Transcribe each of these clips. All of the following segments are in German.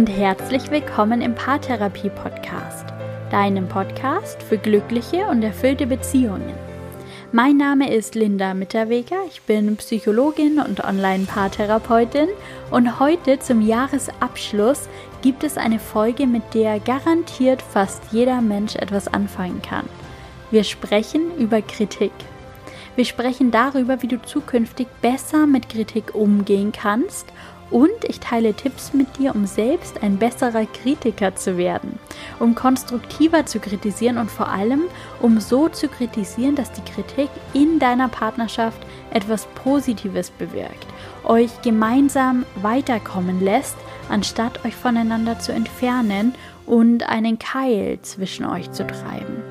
und herzlich willkommen im Paartherapie Podcast, deinem Podcast für glückliche und erfüllte Beziehungen. Mein Name ist Linda Mitterweger, ich bin Psychologin und Online-Paartherapeutin und heute zum Jahresabschluss gibt es eine Folge, mit der garantiert fast jeder Mensch etwas anfangen kann. Wir sprechen über Kritik. Wir sprechen darüber, wie du zukünftig besser mit Kritik umgehen kannst und ich teile Tipps mit dir, um selbst ein besserer Kritiker zu werden, um konstruktiver zu kritisieren und vor allem, um so zu kritisieren, dass die Kritik in deiner Partnerschaft etwas Positives bewirkt, euch gemeinsam weiterkommen lässt, anstatt euch voneinander zu entfernen und einen Keil zwischen euch zu treiben.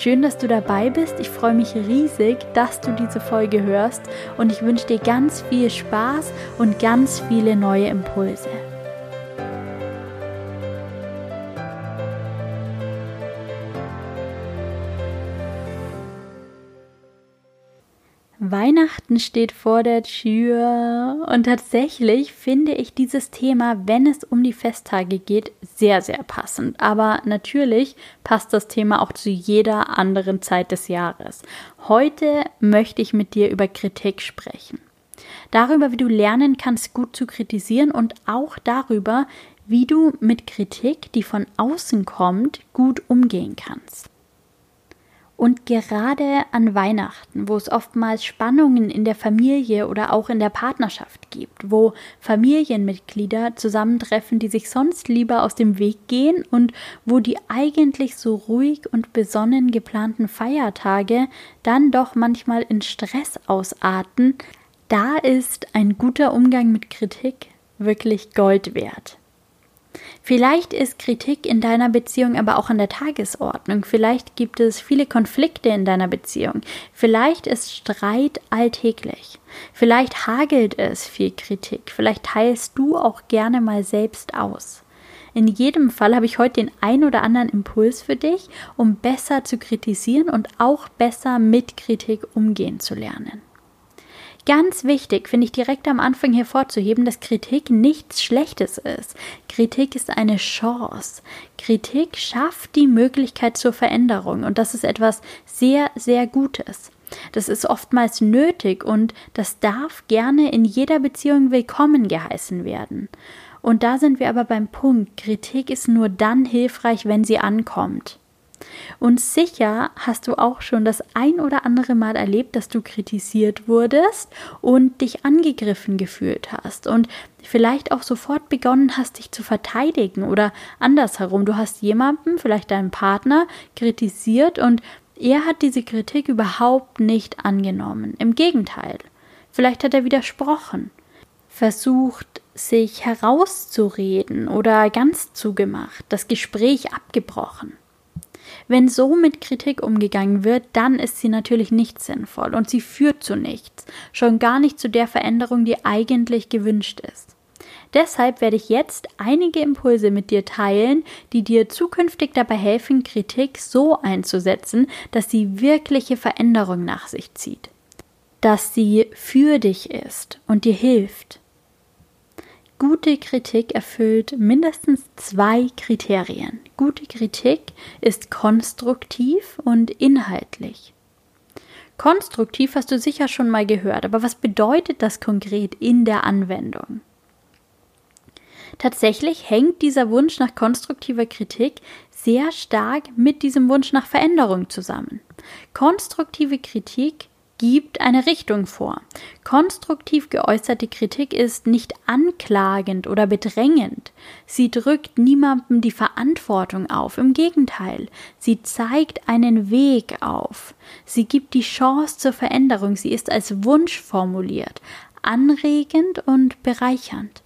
Schön, dass du dabei bist. Ich freue mich riesig, dass du diese Folge hörst und ich wünsche dir ganz viel Spaß und ganz viele neue Impulse. Weihnachten steht vor der Tür und tatsächlich finde ich dieses Thema, wenn es um die Festtage geht, sehr, sehr passend. Aber natürlich passt das Thema auch zu jeder anderen Zeit des Jahres. Heute möchte ich mit dir über Kritik sprechen. Darüber, wie du lernen kannst, gut zu kritisieren und auch darüber, wie du mit Kritik, die von außen kommt, gut umgehen kannst. Und gerade an Weihnachten, wo es oftmals Spannungen in der Familie oder auch in der Partnerschaft gibt, wo Familienmitglieder zusammentreffen, die sich sonst lieber aus dem Weg gehen und wo die eigentlich so ruhig und besonnen geplanten Feiertage dann doch manchmal in Stress ausarten, da ist ein guter Umgang mit Kritik wirklich Gold wert. Vielleicht ist Kritik in deiner Beziehung aber auch an der Tagesordnung. Vielleicht gibt es viele Konflikte in deiner Beziehung. Vielleicht ist Streit alltäglich. Vielleicht hagelt es viel Kritik. Vielleicht teilst du auch gerne mal selbst aus. In jedem Fall habe ich heute den ein oder anderen Impuls für dich, um besser zu kritisieren und auch besser mit Kritik umgehen zu lernen. Ganz wichtig finde ich direkt am Anfang hervorzuheben, dass Kritik nichts Schlechtes ist. Kritik ist eine Chance. Kritik schafft die Möglichkeit zur Veränderung und das ist etwas sehr, sehr Gutes. Das ist oftmals nötig und das darf gerne in jeder Beziehung willkommen geheißen werden. Und da sind wir aber beim Punkt, Kritik ist nur dann hilfreich, wenn sie ankommt. Und sicher hast du auch schon das ein oder andere Mal erlebt, dass du kritisiert wurdest und dich angegriffen gefühlt hast und vielleicht auch sofort begonnen hast, dich zu verteidigen oder andersherum. Du hast jemanden, vielleicht deinen Partner, kritisiert und er hat diese Kritik überhaupt nicht angenommen. Im Gegenteil. Vielleicht hat er widersprochen, versucht, sich herauszureden oder ganz zugemacht, das Gespräch abgebrochen. Wenn so mit Kritik umgegangen wird, dann ist sie natürlich nicht sinnvoll und sie führt zu nichts, schon gar nicht zu der Veränderung, die eigentlich gewünscht ist. Deshalb werde ich jetzt einige Impulse mit dir teilen, die dir zukünftig dabei helfen, Kritik so einzusetzen, dass sie wirkliche Veränderung nach sich zieht. Dass sie für dich ist und dir hilft. Gute Kritik erfüllt mindestens zwei Kriterien. Gute Kritik ist konstruktiv und inhaltlich. Konstruktiv hast du sicher schon mal gehört, aber was bedeutet das konkret in der Anwendung? Tatsächlich hängt dieser Wunsch nach konstruktiver Kritik sehr stark mit diesem Wunsch nach Veränderung zusammen. Konstruktive Kritik gibt eine Richtung vor. Konstruktiv geäußerte Kritik ist nicht anklagend oder bedrängend. Sie drückt niemandem die Verantwortung auf. Im Gegenteil, sie zeigt einen Weg auf. Sie gibt die Chance zur Veränderung. Sie ist als Wunsch formuliert, anregend und bereichernd.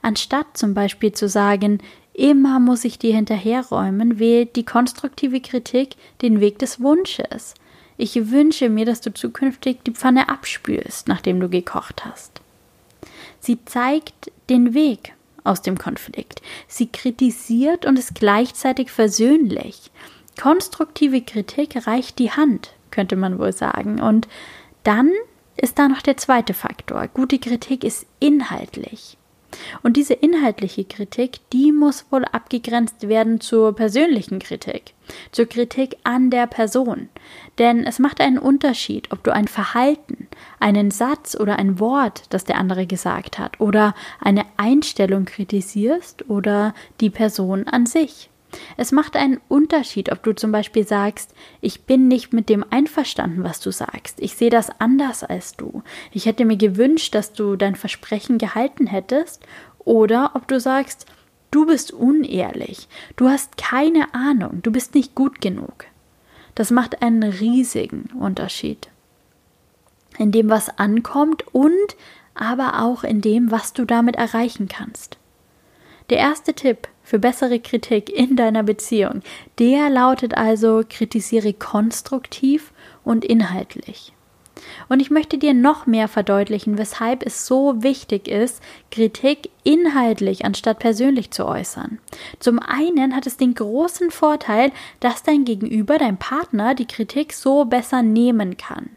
Anstatt zum Beispiel zu sagen, immer muss ich dir hinterherräumen, wählt die konstruktive Kritik den Weg des Wunsches. Ich wünsche mir, dass du zukünftig die Pfanne abspülst, nachdem du gekocht hast. Sie zeigt den Weg aus dem Konflikt. Sie kritisiert und ist gleichzeitig versöhnlich. Konstruktive Kritik reicht die Hand, könnte man wohl sagen. Und dann ist da noch der zweite Faktor. Gute Kritik ist inhaltlich. Und diese inhaltliche Kritik, die muss wohl abgegrenzt werden zur persönlichen Kritik, zur Kritik an der Person. Denn es macht einen Unterschied, ob du ein Verhalten, einen Satz oder ein Wort, das der andere gesagt hat, oder eine Einstellung kritisierst oder die Person an sich. Es macht einen Unterschied, ob du zum Beispiel sagst, ich bin nicht mit dem einverstanden, was du sagst. Ich sehe das anders als du. Ich hätte mir gewünscht, dass du dein Versprechen gehalten hättest. Oder ob du sagst, du bist unehrlich. Du hast keine Ahnung. Du bist nicht gut genug. Das macht einen riesigen Unterschied. In dem, was ankommt und aber auch in dem, was du damit erreichen kannst. Der erste Tipp für bessere Kritik in deiner Beziehung, der lautet also, kritisiere konstruktiv und inhaltlich. Und ich möchte dir noch mehr verdeutlichen, weshalb es so wichtig ist, Kritik inhaltlich anstatt persönlich zu äußern. Zum einen hat es den großen Vorteil, dass dein Gegenüber, dein Partner, die Kritik so besser nehmen kann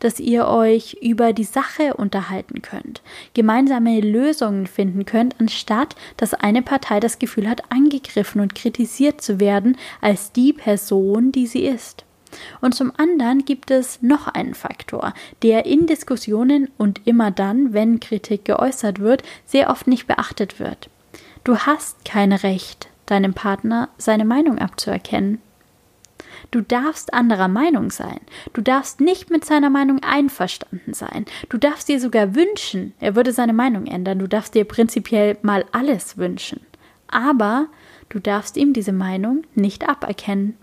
dass ihr euch über die Sache unterhalten könnt, gemeinsame Lösungen finden könnt, anstatt dass eine Partei das Gefühl hat, angegriffen und kritisiert zu werden als die Person, die sie ist. Und zum anderen gibt es noch einen Faktor, der in Diskussionen und immer dann, wenn Kritik geäußert wird, sehr oft nicht beachtet wird. Du hast kein Recht, deinem Partner seine Meinung abzuerkennen. Du darfst anderer Meinung sein. Du darfst nicht mit seiner Meinung einverstanden sein. Du darfst dir sogar wünschen, er würde seine Meinung ändern. Du darfst dir prinzipiell mal alles wünschen. Aber du darfst ihm diese Meinung nicht aberkennen.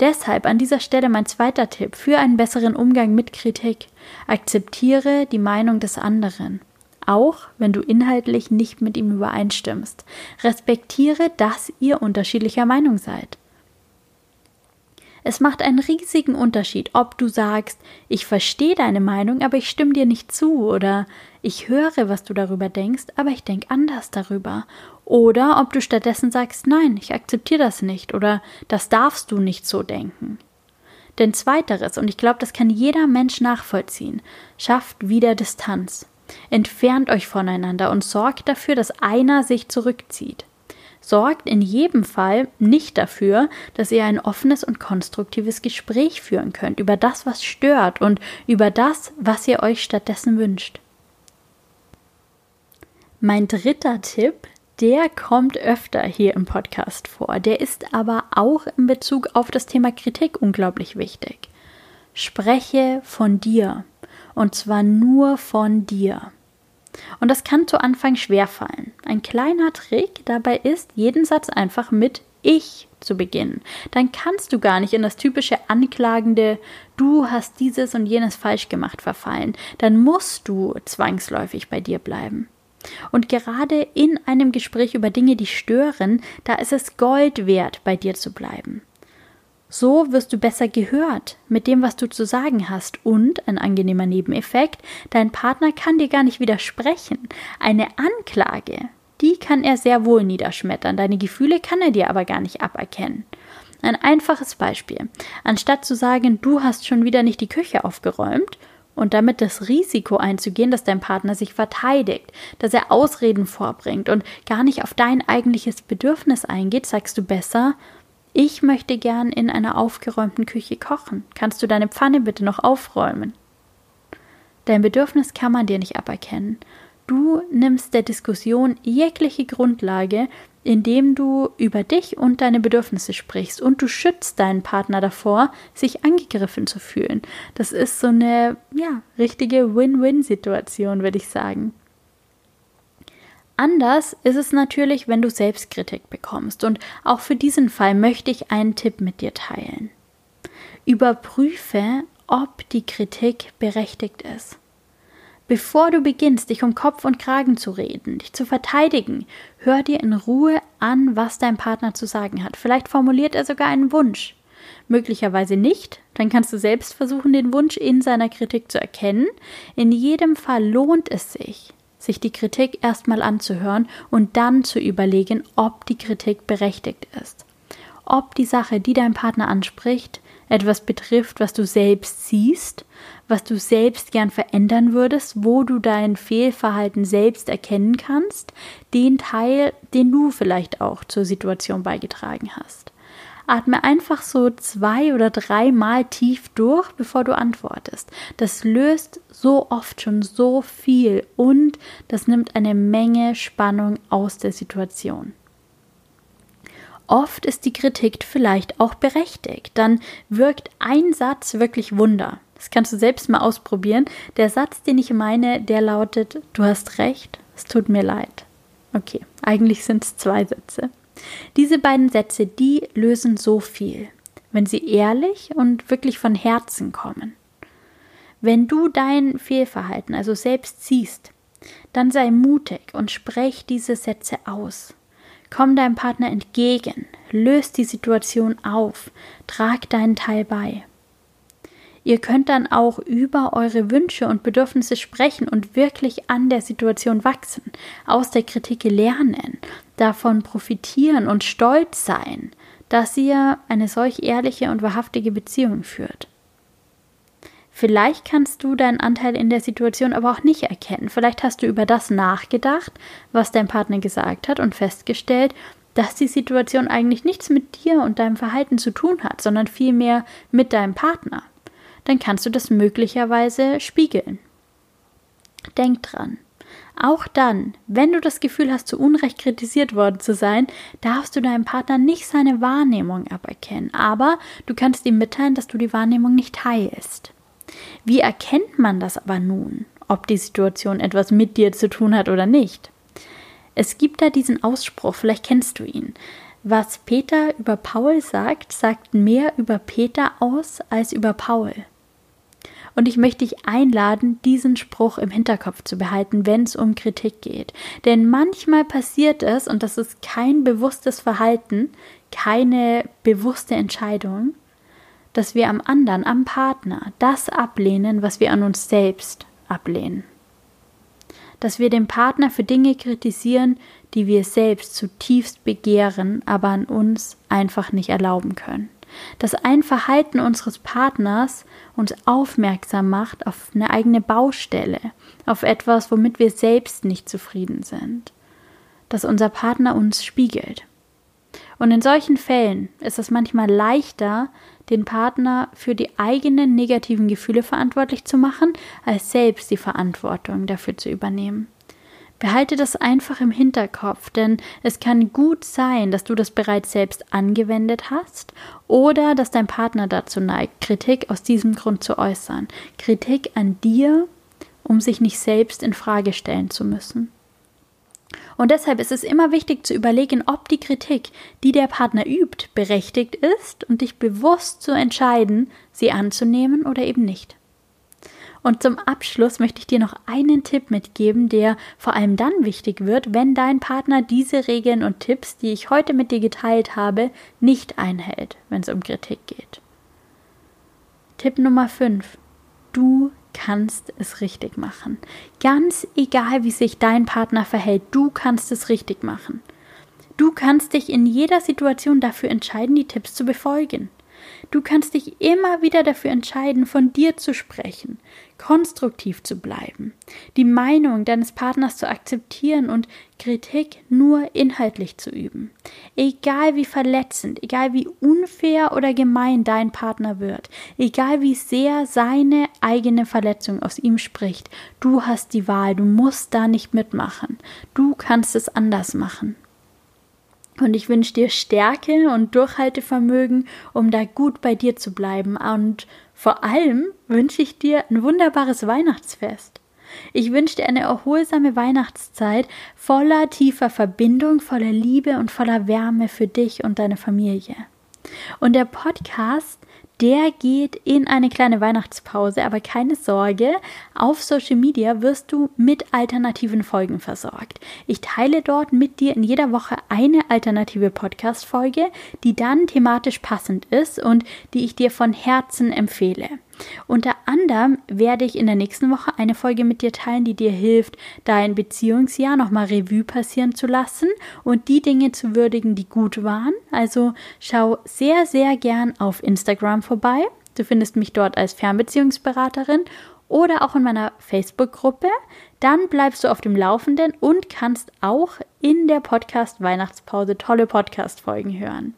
Deshalb an dieser Stelle mein zweiter Tipp für einen besseren Umgang mit Kritik. Akzeptiere die Meinung des anderen auch wenn du inhaltlich nicht mit ihm übereinstimmst. Respektiere, dass ihr unterschiedlicher Meinung seid. Es macht einen riesigen Unterschied, ob du sagst, ich verstehe deine Meinung, aber ich stimme dir nicht zu, oder ich höre, was du darüber denkst, aber ich denke anders darüber. Oder ob du stattdessen sagst, nein, ich akzeptiere das nicht, oder das darfst du nicht so denken. Denn zweiteres, und ich glaube, das kann jeder Mensch nachvollziehen, schafft wieder Distanz. Entfernt euch voneinander und sorgt dafür, dass einer sich zurückzieht sorgt in jedem Fall nicht dafür, dass ihr ein offenes und konstruktives Gespräch führen könnt über das, was stört und über das, was ihr euch stattdessen wünscht. Mein dritter Tipp, der kommt öfter hier im Podcast vor. Der ist aber auch in Bezug auf das Thema Kritik unglaublich wichtig. Spreche von dir. Und zwar nur von dir. Und das kann zu Anfang schwer fallen. Ein kleiner Trick dabei ist, jeden Satz einfach mit ich zu beginnen. Dann kannst du gar nicht in das typische anklagende du hast dieses und jenes falsch gemacht verfallen. Dann musst du zwangsläufig bei dir bleiben. Und gerade in einem Gespräch über Dinge, die stören, da ist es Gold wert, bei dir zu bleiben. So wirst du besser gehört mit dem, was du zu sagen hast. Und ein angenehmer Nebeneffekt, dein Partner kann dir gar nicht widersprechen. Eine Anklage, die kann er sehr wohl niederschmettern. Deine Gefühle kann er dir aber gar nicht aberkennen. Ein einfaches Beispiel. Anstatt zu sagen, du hast schon wieder nicht die Küche aufgeräumt, und damit das Risiko einzugehen, dass dein Partner sich verteidigt, dass er Ausreden vorbringt und gar nicht auf dein eigentliches Bedürfnis eingeht, sagst du besser, ich möchte gern in einer aufgeräumten Küche kochen. Kannst du deine Pfanne bitte noch aufräumen? Dein Bedürfnis kann man dir nicht aberkennen. Du nimmst der Diskussion jegliche Grundlage, indem du über dich und deine Bedürfnisse sprichst und du schützt deinen Partner davor, sich angegriffen zu fühlen. Das ist so eine, ja, richtige Win-Win-Situation, würde ich sagen. Anders ist es natürlich, wenn du Selbstkritik bekommst. Und auch für diesen Fall möchte ich einen Tipp mit dir teilen. Überprüfe, ob die Kritik berechtigt ist. Bevor du beginnst, dich um Kopf und Kragen zu reden, dich zu verteidigen, hör dir in Ruhe an, was dein Partner zu sagen hat. Vielleicht formuliert er sogar einen Wunsch. Möglicherweise nicht, dann kannst du selbst versuchen, den Wunsch in seiner Kritik zu erkennen. In jedem Fall lohnt es sich, sich die Kritik erstmal anzuhören und dann zu überlegen, ob die Kritik berechtigt ist. ob die Sache, die dein Partner anspricht, etwas betrifft, was du selbst siehst, was du selbst gern verändern würdest, wo du dein Fehlverhalten selbst erkennen kannst, den Teil, den du vielleicht auch zur Situation beigetragen hast. Atme einfach so zwei oder dreimal tief durch, bevor du antwortest. Das löst so oft schon so viel und das nimmt eine Menge Spannung aus der Situation. Oft ist die Kritik vielleicht auch berechtigt. Dann wirkt ein Satz wirklich Wunder. Das kannst du selbst mal ausprobieren. Der Satz, den ich meine, der lautet, du hast recht, es tut mir leid. Okay, eigentlich sind es zwei Sätze. Diese beiden Sätze, die lösen so viel, wenn sie ehrlich und wirklich von Herzen kommen. Wenn du dein Fehlverhalten also selbst siehst, dann sei mutig und sprech diese Sätze aus. Komm deinem Partner entgegen, löst die Situation auf, trag deinen Teil bei. Ihr könnt dann auch über eure Wünsche und Bedürfnisse sprechen und wirklich an der Situation wachsen, aus der Kritik lernen, davon profitieren und stolz sein, dass ihr eine solch ehrliche und wahrhaftige Beziehung führt. Vielleicht kannst du deinen Anteil in der Situation aber auch nicht erkennen. Vielleicht hast du über das nachgedacht, was dein Partner gesagt hat und festgestellt, dass die Situation eigentlich nichts mit dir und deinem Verhalten zu tun hat, sondern vielmehr mit deinem Partner. Dann kannst du das möglicherweise spiegeln. Denk dran. Auch dann, wenn du das Gefühl hast, zu Unrecht kritisiert worden zu sein, darfst du deinem Partner nicht seine Wahrnehmung aberkennen. Aber du kannst ihm mitteilen, dass du die Wahrnehmung nicht teilst. Wie erkennt man das aber nun, ob die Situation etwas mit dir zu tun hat oder nicht? Es gibt da diesen Ausspruch, vielleicht kennst du ihn. Was Peter über Paul sagt, sagt mehr über Peter aus als über Paul. Und ich möchte dich einladen, diesen Spruch im Hinterkopf zu behalten, wenn es um Kritik geht. Denn manchmal passiert es, und das ist kein bewusstes Verhalten, keine bewusste Entscheidung, dass wir am anderen, am Partner, das ablehnen, was wir an uns selbst ablehnen. Dass wir den Partner für Dinge kritisieren, die wir selbst zutiefst begehren, aber an uns einfach nicht erlauben können. Dass ein Verhalten unseres Partners uns aufmerksam macht auf eine eigene Baustelle, auf etwas, womit wir selbst nicht zufrieden sind. Dass unser Partner uns spiegelt. Und in solchen Fällen ist es manchmal leichter, den Partner für die eigenen negativen Gefühle verantwortlich zu machen, als selbst die Verantwortung dafür zu übernehmen. Behalte das einfach im Hinterkopf, denn es kann gut sein, dass du das bereits selbst angewendet hast oder dass dein Partner dazu neigt, Kritik aus diesem Grund zu äußern. Kritik an dir, um sich nicht selbst in Frage stellen zu müssen. Und deshalb ist es immer wichtig zu überlegen, ob die Kritik, die der Partner übt, berechtigt ist und dich bewusst zu entscheiden, sie anzunehmen oder eben nicht. Und zum Abschluss möchte ich dir noch einen Tipp mitgeben, der vor allem dann wichtig wird, wenn dein Partner diese Regeln und Tipps, die ich heute mit dir geteilt habe, nicht einhält, wenn es um Kritik geht. Tipp Nummer 5. Du kannst es richtig machen. Ganz egal, wie sich dein Partner verhält, du kannst es richtig machen. Du kannst dich in jeder Situation dafür entscheiden, die Tipps zu befolgen. Du kannst dich immer wieder dafür entscheiden, von dir zu sprechen, konstruktiv zu bleiben, die Meinung deines Partners zu akzeptieren und Kritik nur inhaltlich zu üben. Egal wie verletzend, egal wie unfair oder gemein dein Partner wird, egal wie sehr seine eigene Verletzung aus ihm spricht, du hast die Wahl, du musst da nicht mitmachen. Du kannst es anders machen. Und ich wünsche dir Stärke und Durchhaltevermögen, um da gut bei dir zu bleiben. Und vor allem wünsche ich dir ein wunderbares Weihnachtsfest. Ich wünsche dir eine erholsame Weihnachtszeit voller tiefer Verbindung, voller Liebe und voller Wärme für dich und deine Familie. Und der Podcast der geht in eine kleine Weihnachtspause, aber keine Sorge, auf Social Media wirst du mit alternativen Folgen versorgt. Ich teile dort mit dir in jeder Woche eine alternative Podcast-Folge, die dann thematisch passend ist und die ich dir von Herzen empfehle. Unter anderem werde ich in der nächsten Woche eine Folge mit dir teilen, die dir hilft, dein Beziehungsjahr nochmal Revue passieren zu lassen und die Dinge zu würdigen, die gut waren. Also schau sehr, sehr gern auf Instagram vorbei. Du findest mich dort als Fernbeziehungsberaterin oder auch in meiner Facebook-Gruppe. Dann bleibst du auf dem Laufenden und kannst auch in der Podcast-Weihnachtspause tolle Podcast-Folgen hören.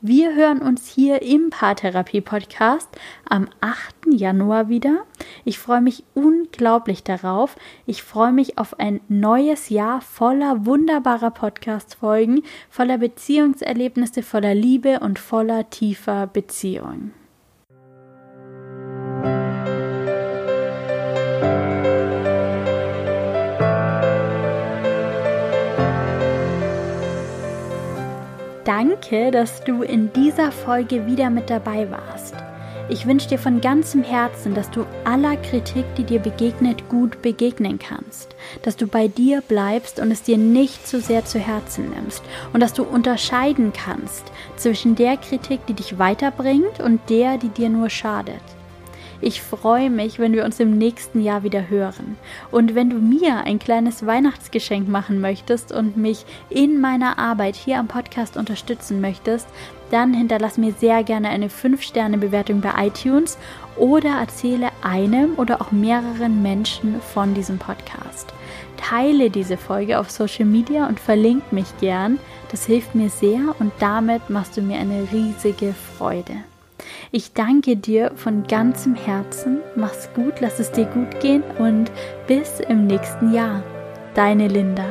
Wir hören uns hier im Paartherapie-Podcast am 8. Januar wieder. Ich freue mich unglaublich darauf. Ich freue mich auf ein neues Jahr voller wunderbarer Podcast-Folgen, voller Beziehungserlebnisse, voller Liebe und voller tiefer Beziehung. Danke, dass du in dieser Folge wieder mit dabei warst. Ich wünsche dir von ganzem Herzen, dass du aller Kritik, die dir begegnet, gut begegnen kannst, dass du bei dir bleibst und es dir nicht zu sehr zu Herzen nimmst und dass du unterscheiden kannst zwischen der Kritik, die dich weiterbringt und der, die dir nur schadet. Ich freue mich, wenn wir uns im nächsten Jahr wieder hören. Und wenn du mir ein kleines Weihnachtsgeschenk machen möchtest und mich in meiner Arbeit hier am Podcast unterstützen möchtest, dann hinterlass mir sehr gerne eine 5-Sterne-Bewertung bei iTunes oder erzähle einem oder auch mehreren Menschen von diesem Podcast. Teile diese Folge auf Social Media und verlink mich gern. Das hilft mir sehr und damit machst du mir eine riesige Freude. Ich danke dir von ganzem Herzen. Mach's gut, lass es dir gut gehen und bis im nächsten Jahr. Deine Linda.